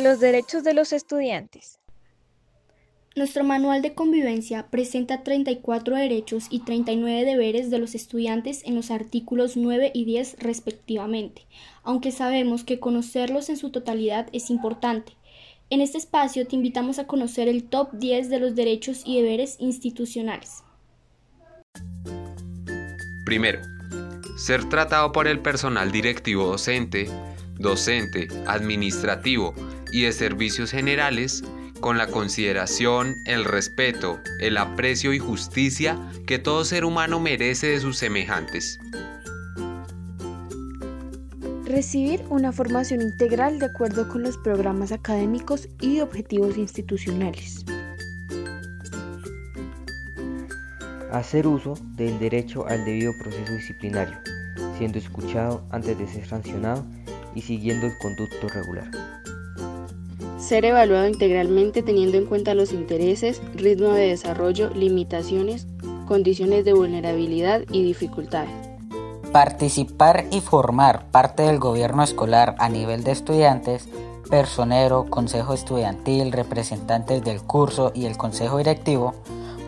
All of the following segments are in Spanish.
los derechos de los estudiantes. Nuestro manual de convivencia presenta 34 derechos y 39 deberes de los estudiantes en los artículos 9 y 10 respectivamente, aunque sabemos que conocerlos en su totalidad es importante. En este espacio te invitamos a conocer el top 10 de los derechos y deberes institucionales. Primero, ser tratado por el personal directivo docente, docente, administrativo y de servicios generales con la consideración, el respeto, el aprecio y justicia que todo ser humano merece de sus semejantes. Recibir una formación integral de acuerdo con los programas académicos y objetivos institucionales. Hacer uso del derecho al debido proceso disciplinario, siendo escuchado antes de ser sancionado y siguiendo el conducto regular ser evaluado integralmente teniendo en cuenta los intereses, ritmo de desarrollo, limitaciones, condiciones de vulnerabilidad y dificultades. Participar y formar parte del gobierno escolar a nivel de estudiantes, personero, consejo estudiantil, representantes del curso y el consejo directivo,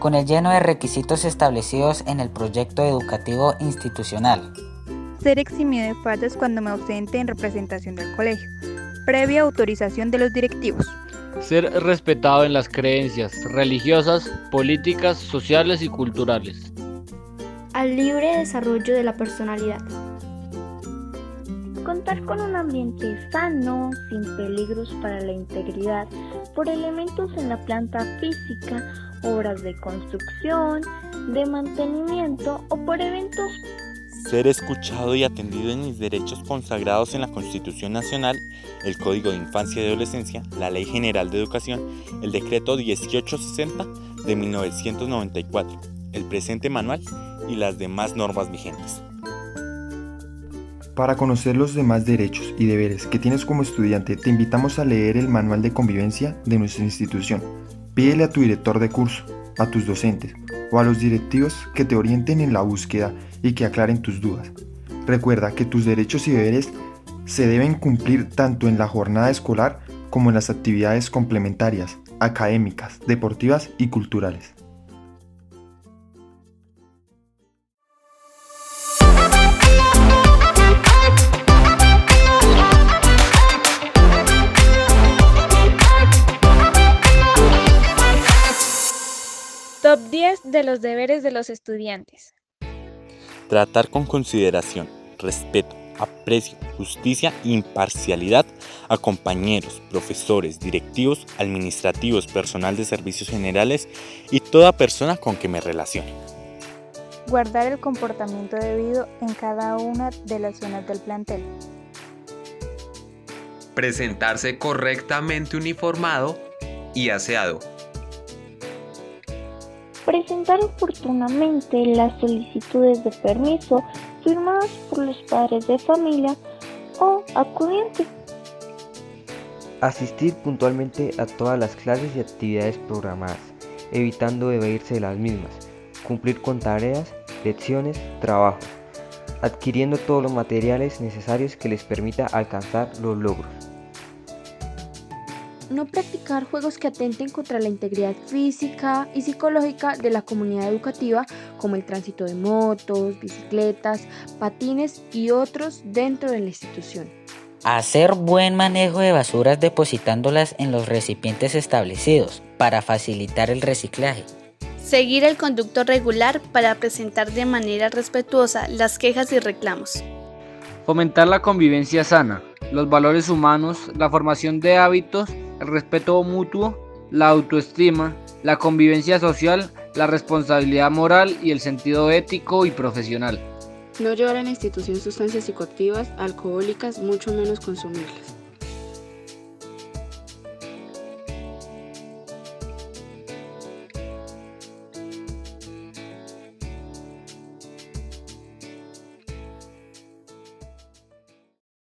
con el lleno de requisitos establecidos en el proyecto educativo institucional. Ser eximido de faltas cuando me ausente en representación del colegio previa autorización de los directivos. Ser respetado en las creencias religiosas, políticas, sociales y culturales. Al libre desarrollo de la personalidad. Contar con un ambiente sano, sin peligros para la integridad, por elementos en la planta física, obras de construcción, de mantenimiento o por eventos ser escuchado y atendido en mis derechos consagrados en la Constitución Nacional, el Código de Infancia y Adolescencia, la Ley General de Educación, el Decreto 1860 de 1994, el presente manual y las demás normas vigentes. Para conocer los demás derechos y deberes que tienes como estudiante, te invitamos a leer el Manual de Convivencia de nuestra institución. Pídele a tu director de curso, a tus docentes o a los directivos que te orienten en la búsqueda y que aclaren tus dudas. Recuerda que tus derechos y deberes se deben cumplir tanto en la jornada escolar como en las actividades complementarias, académicas, deportivas y culturales. 10 de los deberes de los estudiantes. Tratar con consideración, respeto, aprecio, justicia e imparcialidad a compañeros, profesores, directivos, administrativos, personal de servicios generales y toda persona con que me relacione. Guardar el comportamiento debido en cada una de las zonas del plantel. Presentarse correctamente uniformado y aseado presentar oportunamente las solicitudes de permiso firmadas por los padres de familia o acudientes. Asistir puntualmente a todas las clases y actividades programadas, evitando evadirse de las mismas. Cumplir con tareas, lecciones, trabajo. Adquiriendo todos los materiales necesarios que les permita alcanzar los logros no practicar juegos que atenten contra la integridad física y psicológica de la comunidad educativa, como el tránsito de motos, bicicletas, patines y otros dentro de la institución. Hacer buen manejo de basuras depositándolas en los recipientes establecidos para facilitar el reciclaje. Seguir el conducto regular para presentar de manera respetuosa las quejas y reclamos. Fomentar la convivencia sana, los valores humanos, la formación de hábitos el respeto mutuo, la autoestima, la convivencia social, la responsabilidad moral y el sentido ético y profesional. No llevar a la institución sustancias psicoactivas, alcohólicas, mucho menos consumirlas.